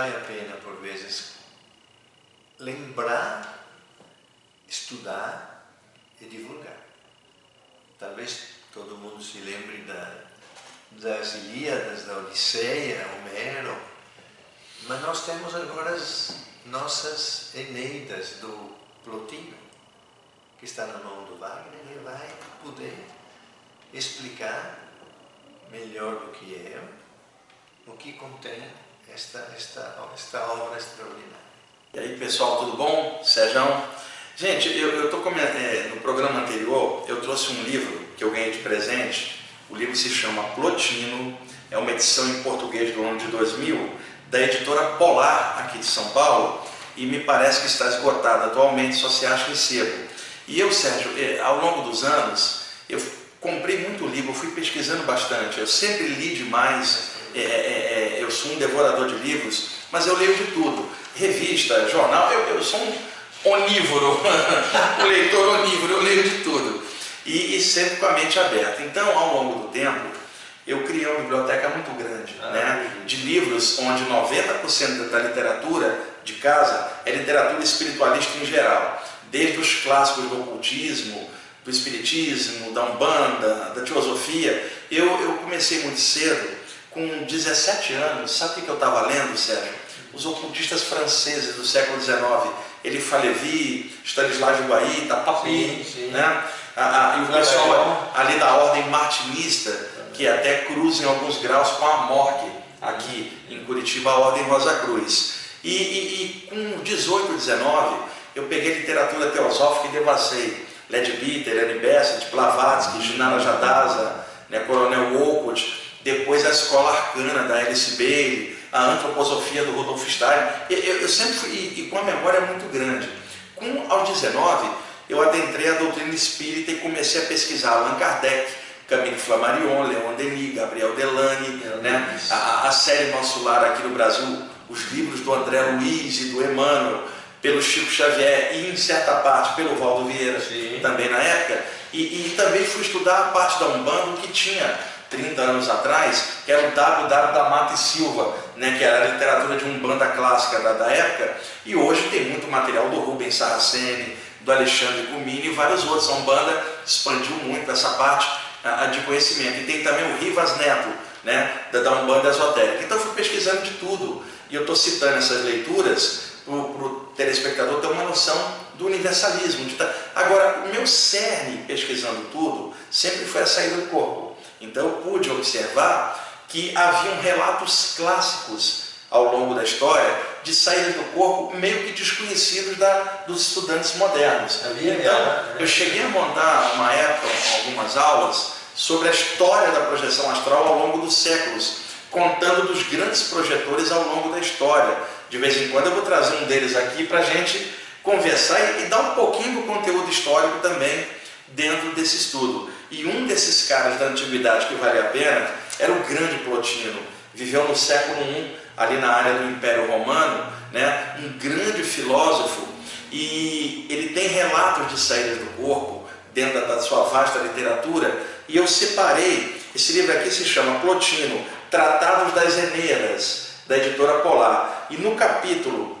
vale a pena, por vezes, lembrar, estudar e divulgar. Talvez todo mundo se lembre da, das Ilíadas, da Odisseia, Homero, mas nós temos agora as nossas Eneidas do Plotino, que está na mão do Wagner e vai poder explicar melhor do que eu o que contém esta, esta, esta obra extraordinária. E aí pessoal, tudo bom? Sérgio? Gente, eu, estou é, no programa anterior eu trouxe um livro que eu ganhei de presente. O livro se chama Plotino, é uma edição em português do ano de 2000, da editora Polar, aqui de São Paulo, e me parece que está esgotada atualmente, só se acha em sebo. E eu, Sérgio, é, ao longo dos anos, eu comprei muito livro, fui pesquisando bastante, eu sempre li demais, é, é, é, eu sou um devorador de livros, mas eu leio de tudo, revista, jornal, eu, eu sou um onívoro, um leitor onívoro, eu leio de tudo, e, e, sempre com a mente aberta. Então, ao longo do tempo, eu criei uma biblioteca muito grande, ah, né, de livros onde 90% da literatura de casa é literatura espiritualista em geral, desde os clássicos do ocultismo, do espiritismo, da umbanda, da teosofia. Eu, eu comecei muito cedo com 17 anos, sabe o que eu estava lendo, Sérgio? Os ocultistas franceses do século XIX, ele Falevi, Stanislas de Guaita, Papi, né? E o pessoal ali da ordem martinista, que até cruza em alguns graus com a morgue, aqui em Curitiba, a ordem Rosa Cruz. E, e, e com 18, 19, eu peguei literatura teosófica e devassei. Ledbeater, Annie Bassett, Blavatsky, Ginara Jadaza, né, Coronel Wolcott, depois a escola arcana da Alice Bailey, a antroposofia do Rudolf Stein. Eu, eu sempre fui, e, e, com a memória muito grande. Com, aos 19, eu adentrei a doutrina espírita e comecei a pesquisar Allan Kardec, Camille Flammarion, Leon Denis, Gabriel Delany, né? a, a série Nosso Lar aqui no Brasil, os livros do André Luiz e do Emmanuel, pelo Chico Xavier e, em certa parte, pelo Valdo Vieira, Sim. também na época. E, e, também fui estudar a parte da Umbanda, que tinha 30 anos atrás, que era o WW da Mata e Silva, né, que era a literatura de Umbanda clássica da, da época, e hoje tem muito material do Rubens Saraceni, do Alexandre Gumini e vários outros. A Umbanda expandiu muito essa parte a de conhecimento. E tem também o Rivas Neto, né, da, da Umbanda Esotérica. Então eu fui pesquisando de tudo, e eu estou citando essas leituras para o telespectador ter uma noção do universalismo. De tá... Agora, o meu cerne pesquisando tudo sempre foi a saída do corpo. Então eu pude observar que haviam relatos clássicos ao longo da história de saídas do corpo meio que desconhecidos da, dos estudantes modernos. Então, né? eu cheguei a montar uma época algumas aulas sobre a história da projeção astral ao longo dos séculos, contando dos grandes projetores ao longo da história. De vez em quando eu vou trazer um deles aqui para a gente conversar e, e dar um pouquinho do conteúdo histórico também dentro desse estudo. E um desses caras da antiguidade que vale a pena era o grande Plotino. Viveu no século I, ali na área do Império Romano, né? um grande filósofo, e ele tem relatos de saídas do corpo dentro da sua vasta literatura, e eu separei, esse livro aqui se chama Plotino, Tratados das Eneidas, da editora Polar. E no capítulo,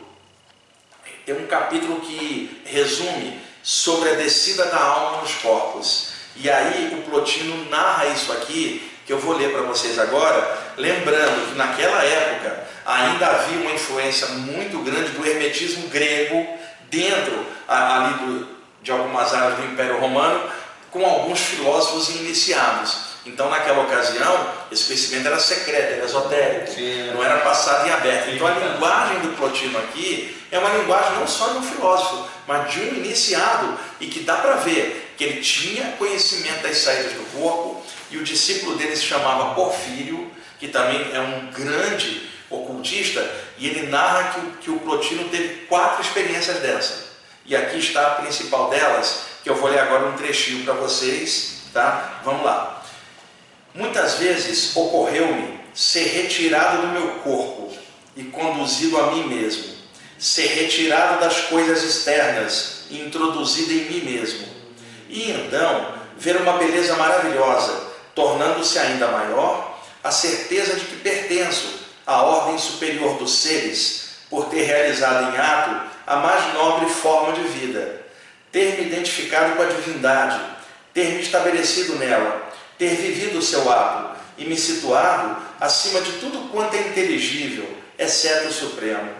tem um capítulo que resume sobre a descida da alma nos corpos. E aí o Plotino narra isso aqui, que eu vou ler para vocês agora, lembrando que naquela época ainda havia uma influência muito grande do hermetismo grego dentro ali do, de algumas áreas do Império Romano, com alguns filósofos iniciados. Então, naquela ocasião, esse conhecimento era secreto, era esotérico, Sim. não era passado em aberto. Então, a linguagem do Plotino aqui é uma linguagem não só de um filósofo, mas de um iniciado, e que dá para ver que ele tinha conhecimento das saídas do corpo, e o discípulo dele se chamava Porfírio, que também é um grande ocultista, e ele narra que o, que o Plotino teve quatro experiências dessa. E aqui está a principal delas, que eu vou ler agora um trechinho para vocês, tá? Vamos lá. Muitas vezes ocorreu-me ser retirado do meu corpo e conduzido a mim mesmo ser retirado das coisas externas e introduzido em mim mesmo. E então ver uma beleza maravilhosa, tornando-se ainda maior a certeza de que pertenço a ordem superior dos seres, por ter realizado em ato a mais nobre forma de vida, ter me identificado com a divindade, ter me estabelecido nela, ter vivido o seu ato e me situado acima de tudo quanto é inteligível, exceto o Supremo.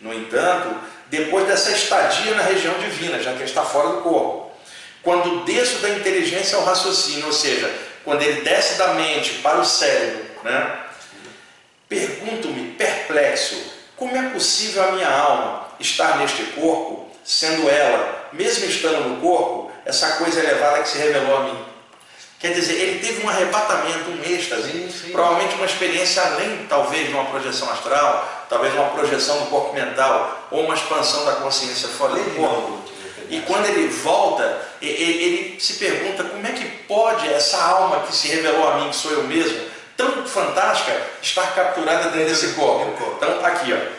No entanto, depois dessa estadia na região divina, já que está fora do corpo, quando desço da inteligência ao raciocínio, ou seja, quando ele desce da mente para o cérebro, né? pergunto-me, perplexo, como é possível a minha alma estar neste corpo, sendo ela, mesmo estando no corpo, essa coisa elevada que se revelou a mim? Quer dizer, ele teve um arrebatamento, um êxtase, sim, sim. provavelmente uma experiência além, talvez, de uma projeção astral, talvez uma projeção do corpo mental, ou uma expansão da consciência fora do corpo. E quando ele volta, ele se pergunta como é que pode essa alma que se revelou a mim, que sou eu mesmo, tão fantástica, estar capturada dentro desse corpo. Então, está aqui, ó.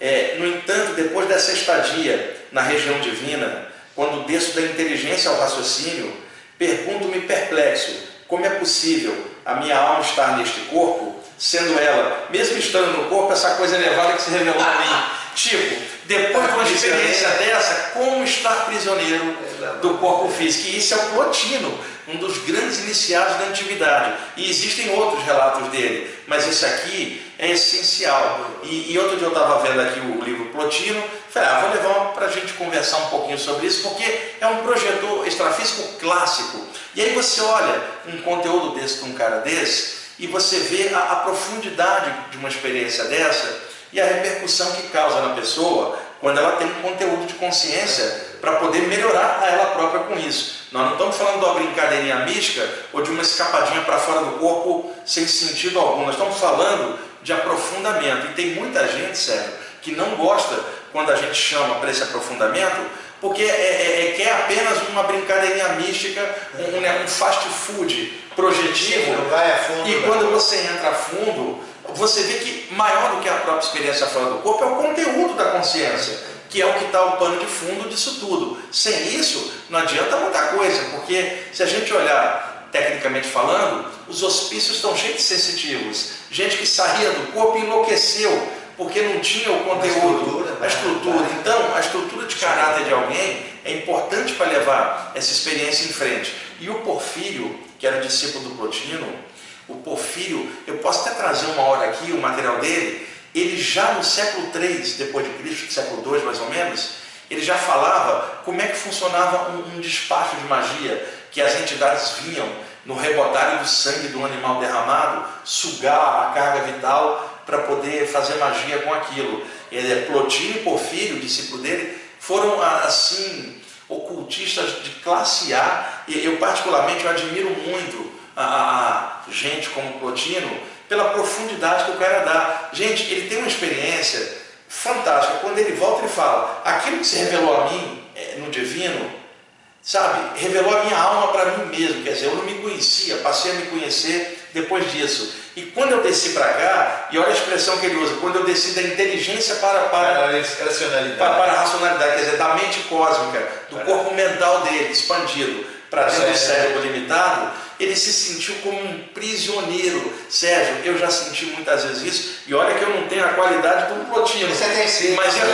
É, no entanto, depois dessa estadia na região divina, quando desço da inteligência ao raciocínio, Pergunto-me perplexo: como é possível a minha alma estar neste corpo, sendo ela, mesmo estando no corpo, essa coisa elevada que se revelou a mim? Tipo, depois de uma experiência dessa, como estar prisioneiro do corpo físico? E isso é o Plotino, um dos grandes iniciados da antiguidade. E existem outros relatos dele, mas esse aqui é essencial. E, e outro dia eu estava vendo aqui o livro Plotino, falei, ah, vou levar para a gente conversar um pouquinho sobre isso, porque é um projetor extrafísico clássico. E aí você olha um conteúdo desse de um cara desse, e você vê a, a profundidade de uma experiência dessa e a repercussão que causa na pessoa quando ela tem um conteúdo de consciência para poder melhorar a ela própria com isso. Nós não estamos falando de uma brincadeirinha mística ou de uma escapadinha para fora do corpo sem sentido algum. Nós estamos falando de aprofundamento. E tem muita gente, sério, que não gosta quando a gente chama para esse aprofundamento, porque é, é, é, quer apenas uma brincadeirinha mística, um, né, um fast food projetivo. Fundo, e quando você entra a fundo, você vê que maior do que a própria experiência fora do corpo é o conteúdo da consciência, que é o que está o pano de fundo disso tudo. Sem isso, não adianta muita coisa, porque se a gente olhar tecnicamente falando, os hospícios estão cheios de sensitivos. Gente que saía do corpo e enlouqueceu, porque não tinha o conteúdo, a estrutura. A estrutura. Então, a estrutura de caráter de alguém é importante para levar essa experiência em frente. E o Porfírio, que era discípulo do Plotino, o Porfírio, eu posso até trazer uma hora aqui o material dele, ele já no século III depois de Cristo, século II mais ou menos, ele já falava como é que funcionava um, um despacho de magia, que as entidades vinham no rebotarem do sangue do animal derramado, sugar a carga vital para poder fazer magia com aquilo. Ele é Plotino e Porfírio, discípulo dele, foram assim ocultistas de classe A. E eu particularmente eu admiro muito a, a gente como Plotino pela profundidade que o cara dá. Gente, ele tem uma experiência fantástica. Quando ele volta, ele fala: aquilo que se revelou a mim é, no divino, sabe, revelou a minha alma para mim mesmo. Quer dizer, eu não me conhecia, passei a me conhecer depois disso. E quando eu desci para cá, e olha a expressão que ele usa, quando eu desci da inteligência para, para, racionalidade. Para, para a racionalidade, quer dizer, da mente cósmica, do corpo mental dele expandido para dentro do cérebro limitado, ele se sentiu como um prisioneiro. Sérgio, eu já senti muitas vezes isso, e olha que eu não tenho a qualidade do Plotino. Você tem sim. Mas, eu,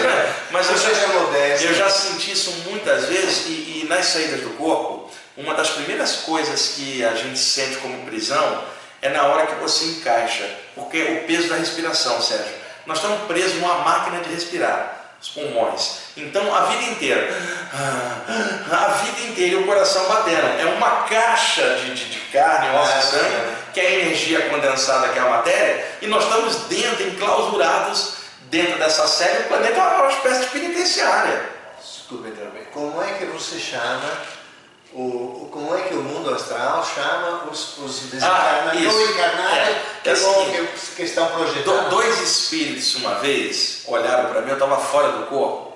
mas eu, já, modesto, eu já senti isso muitas vezes, e, e nas saídas do corpo, uma das primeiras coisas que a gente sente como prisão é na hora que você encaixa, porque é o peso da respiração, Sérgio. Nós estamos presos numa máquina de respirar os pulmões. Então a vida inteira, a vida inteira o coração batendo. É uma caixa de, de, de carne, osso e sangue, que é a energia condensada que é a matéria, e nós estamos dentro, enclausurados dentro dessa série. O planeta é uma espécie de penitenciária. Desculpe, como é que você chama o, como é que o mundo astral chama os, os desencarnados, ah, não encarnados é, que, é assim, que, estão projetados? Dois espíritos, uma vez, olharam para mim, eu estava fora do corpo,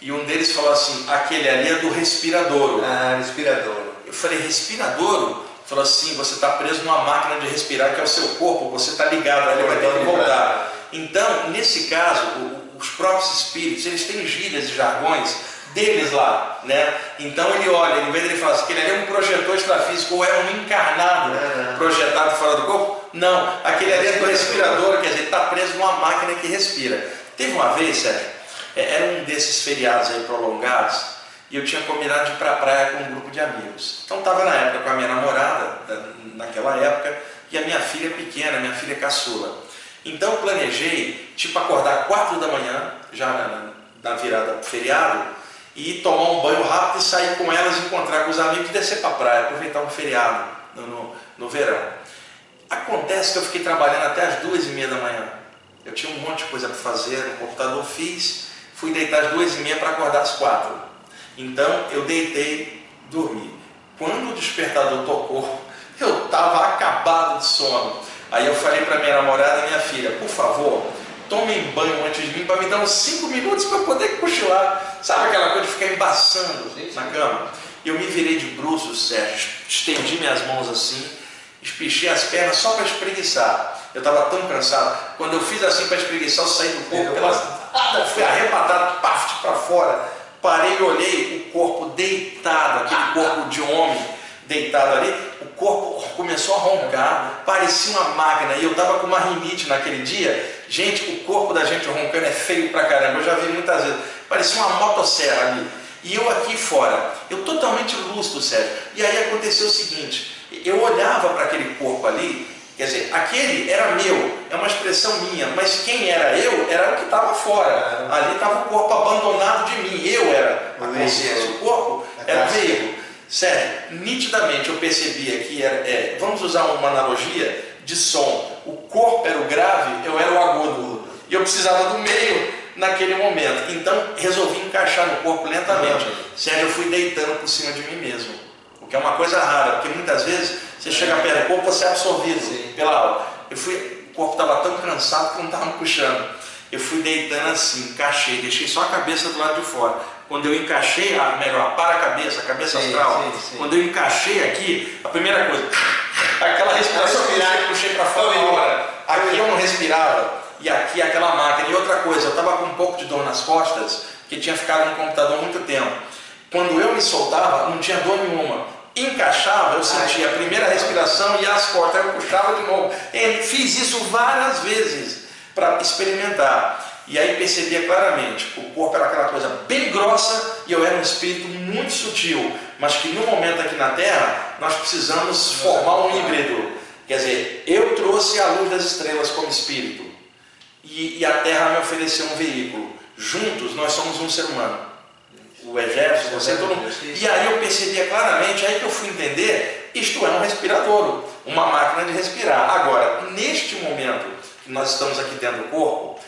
e um deles falou assim: aquele ali é do respiradouro. Ah, respiradouro. Eu falei: respiradouro? Falou assim: você está preso numa máquina de respirar que é o seu corpo, você está ligado, ele vai ter que voltar. Então, nesse caso, os próprios espíritos, eles têm gírias e jargões deles lá, né? Então ele olha, em vez de ele falar assim, que ele é um projetor extrafísico ou é um encarnado é. projetado fora do corpo, Não, aquele ali é do respirador, quer dizer, está preso numa máquina que respira. Teve uma vez, Sérgio, é, era um desses feriados aí prolongados, e eu tinha combinado de ir para a praia com um grupo de amigos. Então estava na época com a minha namorada, naquela época, e a minha filha pequena, minha filha caçula. Então eu planejei, tipo, acordar 4 da manhã, já na, na virada do feriado, e tomar um banho rápido e sair com elas, encontrar com os amigos e descer para a praia, aproveitar um feriado no, no, no, verão. Acontece que eu fiquei trabalhando até as duas e meia da manhã. Eu tinha um monte de coisa para fazer, no computador fiz, fui deitar às duas e meia para acordar às quatro. Então eu deitei, dormi. Quando o despertador tocou, eu estava acabado de sono. Aí eu falei para minha namorada e minha filha, por favor, tomem banho antes de mim para me dar uns 5 minutos para poder cochilar. Sabe aquela coisa de ficar embaçando sim, sim. na cama? Eu me virei de bruços, Sérgio, estendi minhas mãos assim, espichei as pernas só para espreguiçar. Eu estava tão cansado. Quando eu fiz assim para espreguiçar, eu saí do corpo pela... Fui arrebatado, paf, para fora. Parei e olhei o corpo deitado, aquele corpo de homem deitado ali, o corpo começou a roncar, parecia uma máquina, e eu estava com uma rinite naquele dia. Gente, o corpo da gente roncando é feio pra caramba, eu já vi muitas vezes. Parecia uma motosserra ali. E eu aqui fora, eu totalmente lúcido, sério. E aí aconteceu o seguinte: eu olhava para aquele corpo ali, quer dizer, aquele era meu, é uma expressão minha, mas quem era eu era o que estava fora. Ali estava o corpo abandonado de mim, eu era a consciência, o corpo era veículo. Sério, nitidamente eu percebia que era, é, vamos usar uma analogia de som. O corpo era o grave, eu era o agudo. E eu precisava do meio naquele momento. Então resolvi encaixar no corpo lentamente. Sério, eu fui deitando por cima de mim mesmo. O que é uma coisa rara, porque muitas vezes você chega perto do corpo, você é absorvido Sim. pela aula. Eu fui, o corpo estava tão cansado que não estava me puxando. Eu fui deitando assim, encaixei, deixei só a cabeça do lado de fora quando eu encaixei, a, melhor, para a cabeça, a cabeça sim, astral, sim, sim. quando eu encaixei aqui, a primeira coisa, aquela respiração que eu puxei para fora hora, aqui eu não respirava, e aqui aquela máquina. E outra coisa, eu estava com um pouco de dor nas costas, que tinha ficado no computador muito tempo. Quando eu me soltava, não tinha dor nenhuma. Encaixava, eu sentia a primeira respiração e as costas, eu puxava de novo. E fiz isso várias vezes para experimentar. E aí percebia claramente, o corpo era aquela coisa bem grossa e eu era um espírito muito sutil, mas que no momento aqui na Terra nós precisamos formar um híbrido. Quer dizer, eu trouxe a luz das estrelas como espírito e, e a Terra me ofereceu um veículo. Juntos nós somos um ser humano. O exército, você, todo mundo. E aí eu percebia claramente, aí que eu fui entender, isto é um respirador, uma máquina de respirar. Agora, neste momento que nós estamos aqui dentro do corpo,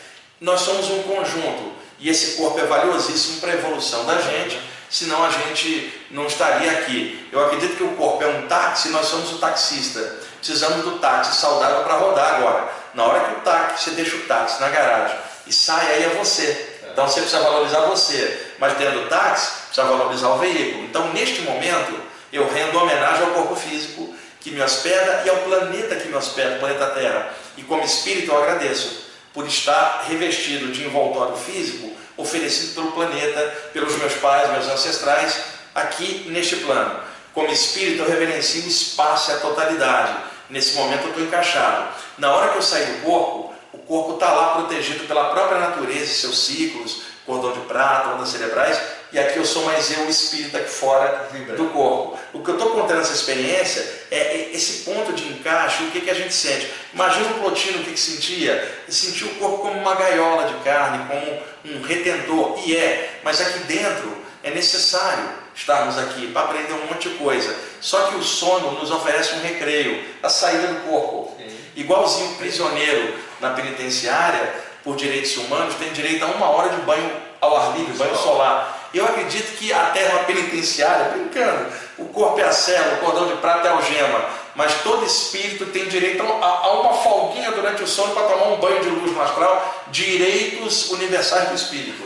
nós somos um conjunto e esse corpo é valiosíssimo para a evolução da gente, senão a gente não estaria aqui. Eu acredito que o corpo é um táxi, nós somos o taxista. Precisamos do táxi saudável para rodar agora. Na hora que o táxi, você deixa o táxi na garagem e sai, aí é você. Então você precisa valorizar você. Mas dentro do táxi, precisa valorizar o veículo. Então, neste momento, eu rendo homenagem ao corpo físico que me hospeda e ao planeta que me hospeda, o planeta Terra. E como espírito, eu agradeço por estar revestido de envoltório físico oferecido pelo planeta, pelos meus pais, meus ancestrais, aqui neste plano. Como espírito, eu reverencio o espaço e a totalidade. Nesse momento eu estou encaixado. Na hora que eu sair do corpo, o corpo está lá protegido pela própria natureza, seus ciclos, cordão de prata, ondas cerebrais, e aqui eu sou mais eu, o espírito, aqui fora do corpo. O que eu estou contando essa experiência é esse ponto de encaixe, o que, que a gente sente. Imagina o Plotino o que, que sentia. Ele sentia o corpo como uma gaiola de carne, como um retentor, e é, mas aqui dentro é necessário estarmos aqui para aprender um monte de coisa. Só que o sono nos oferece um recreio, a saída do corpo. Sim. Igualzinho o prisioneiro na penitenciária, por direitos humanos, tem direito a uma hora de banho ao ar livre, banho solar. Eu acredito que a terra penitenciária, brincando, o corpo é a célula, o cordão de prata é a algema, mas todo espírito tem direito a, a uma folguinha durante o sono para tomar um banho de luz no astral, direitos universais do espírito.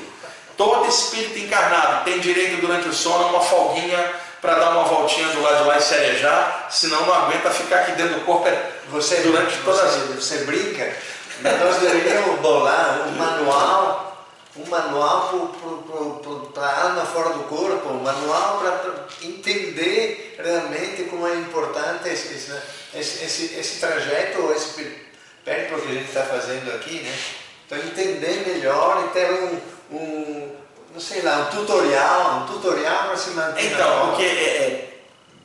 Todo espírito encarnado tem direito durante o sono a uma folguinha para dar uma voltinha do lado de lá e cerejar, senão não aguenta ficar aqui dentro do corpo você, durante toda a vida. Você brinca? Nós deveríamos bolar um manual um manual para a alma fora do corpo, um manual para entender realmente como é importante esse, esse, esse, esse trajeto, esse periplo que a gente está fazendo aqui, né? Então entender melhor e ter um, um não sei lá, um tutorial, um tutorial para se manter. Então, porque é, é,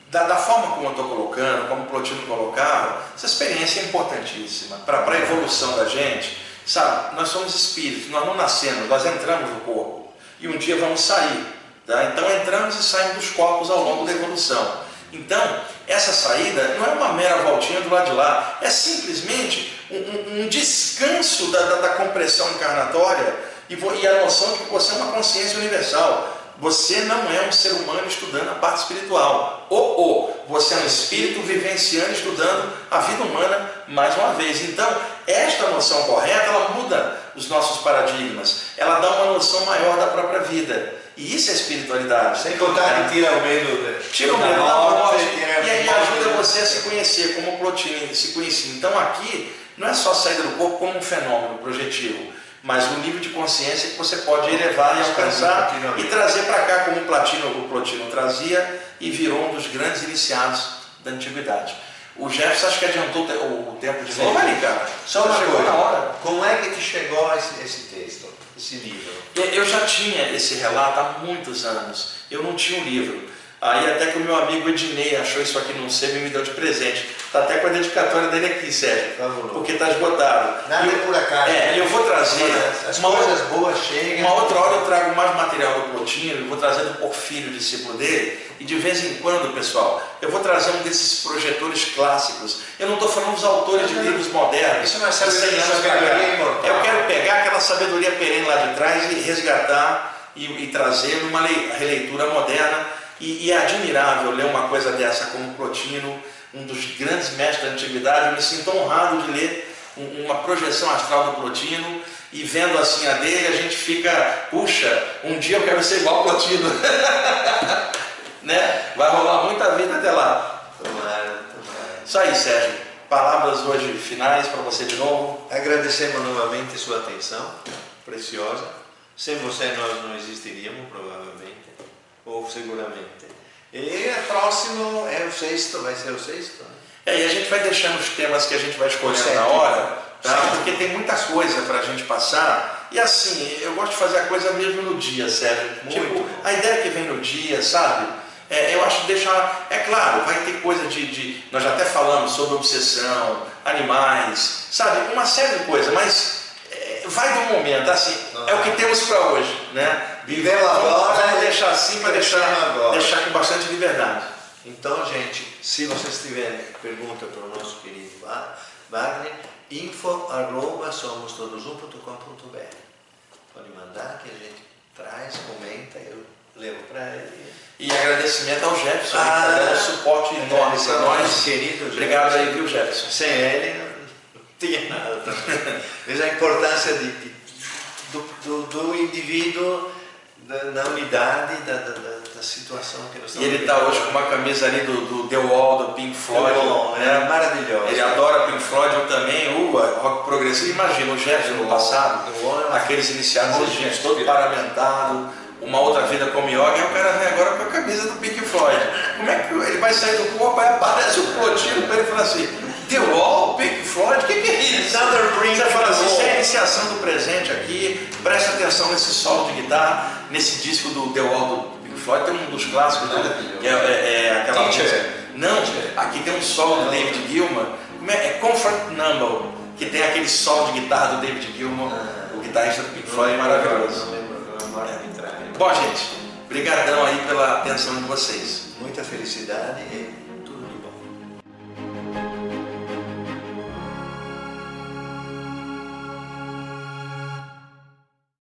da, da, forma como eu estou colocando, como o Plotino colocava, essa experiência é importantíssima para a evolução da gente. Sabe, nós somos espíritos, nós não nascemos, nós entramos no corpo e um dia vamos sair. Tá? Então entramos e saímos dos corpos ao longo da evolução. Então, essa saída não é uma mera voltinha do lado de lá, é simplesmente um, um, um descanso da, da, da compressão encarnatória e, a noção de que você é uma consciência universal. Você não é um ser humano estudando a parte espiritual. Ou, ou você é um espírito vivenciando, estudando a vida humana mais uma vez. Então, esta noção correta, ela muda os nossos paradigmas. Ela dá uma noção maior da própria vida. E isso é espiritualidade. Sem contar que tira o medo. Tira o medo da morte. E aí ajuda você a se conhecer, como o Plotino se conhecia. Então aqui, não é só saída do corpo como um fenômeno projetivo mas o nível de consciência que você pode elevar e alcançar e trazer para cá, como o Platino, o Plotino trazia e virou um dos grandes iniciados da antiguidade. O Jefferson acho que adiantou o tempo de novo ali, cara. Só uma coisa. na hora. Como é que te chegou esse, esse texto, esse livro? Eu já tinha esse relato há muitos anos. Eu não tinha um livro. Aí até que o meu amigo Ednei achou isso aqui num sebo e me deu de presente. Está até com a dedicatória dele aqui, Sérgio. Porque está esgotado. Nada e é por acaso. É, eu vou trazer. As uma coisas outra, boas chegam. Uma outra hora eu trago mais material do Plotino, eu vou trazer do Porfírio, discípulo dele. E de vez em quando, pessoal, eu vou trazer um desses projetores clássicos. Eu não estou falando dos autores de livros modernos. Isso não é sabedoria, sabedoria imortal. Eu quero pegar aquela sabedoria perene lá de trás e resgatar e, e trazer numa releitura moderna e, e, é admirável ler uma coisa dessa como Plotino, um dos grandes mestres da antiguidade. Eu me sinto honrado de ler um, uma projeção astral do Plotino e vendo assim a dele, a gente fica, puxa, um dia eu quero ser igual ao Plotino. né? Vai rolar muita vida até lá. Tomara, tomara. Isso aí, Sérgio. Palavras hoje finais para você de novo. Agradecemos novamente sua atenção preciosa. Sem você nós não existiríamos, provavelmente ou seguramente. E o próximo é o sexto, vai ser o sexto. Né? É, e a gente vai deixando os temas que a gente vai escolhendo na hora, tá? porque tem muita coisa para a gente passar. E assim, eu gosto de fazer a coisa mesmo no dia, Sérgio. Muito. Tipo, a ideia que vem no dia, sabe? É, eu acho deixar. É claro, vai ter coisa de, de. Nós já até falamos sobre obsessão, animais, sabe? Uma série de coisas, mas é, vai do momento, assim, é o que temos para hoje, né? Viver agora. Vamos deixar assim para deixar, deixar com bastante liberdade. Então, gente, se vocês tiverem pergunta para o nosso querido Wagner, info arroba somostodos1.com.br Pode mandar que a gente traz, comenta, eu levo para ele. E agradecimento ao Jefferson, ah, que está dando suporte enorme para nós. Querido Obrigado aí, viu, Jefferson? Sem ele não tinha nada. Veja a importância de, de do, do, do indivíduo da, na unidade da, da, da, situação que nós estamos E ele está hoje com uma camisa ali do, do The Wall, do Pink Floyd. Wall, né? é maravilhoso. Ele adora Pink Floyd, eu também, o uh, rock progressivo. Imagina o Jefferson no passado, é aqueles iniciados egípcios, todo paramentado, uma outra vida como yoga, e o cara vem agora com a camisa do Pink Floyd. Como é que ele vai sair do corpo, aí aparece o plotino para ele falar assim, The Wall, Pink Floyd, o que, que, é isso? Você fala assim, isso a iniciação do presente aqui, preste atenção nesse solo de guitarra, nesse disco do The Wall do Pink Floyd, tem um dos clássicos, né? é, é, é aquela música. Não, aqui tem um solo do David Gilmour, é, é Comfort Number, que tem aquele solo de guitarra do David Gilmour, o guitarrista do Pink Floyd, maravilhoso. Bom, gente, brigadão aí pela atenção de vocês. Muita felicidade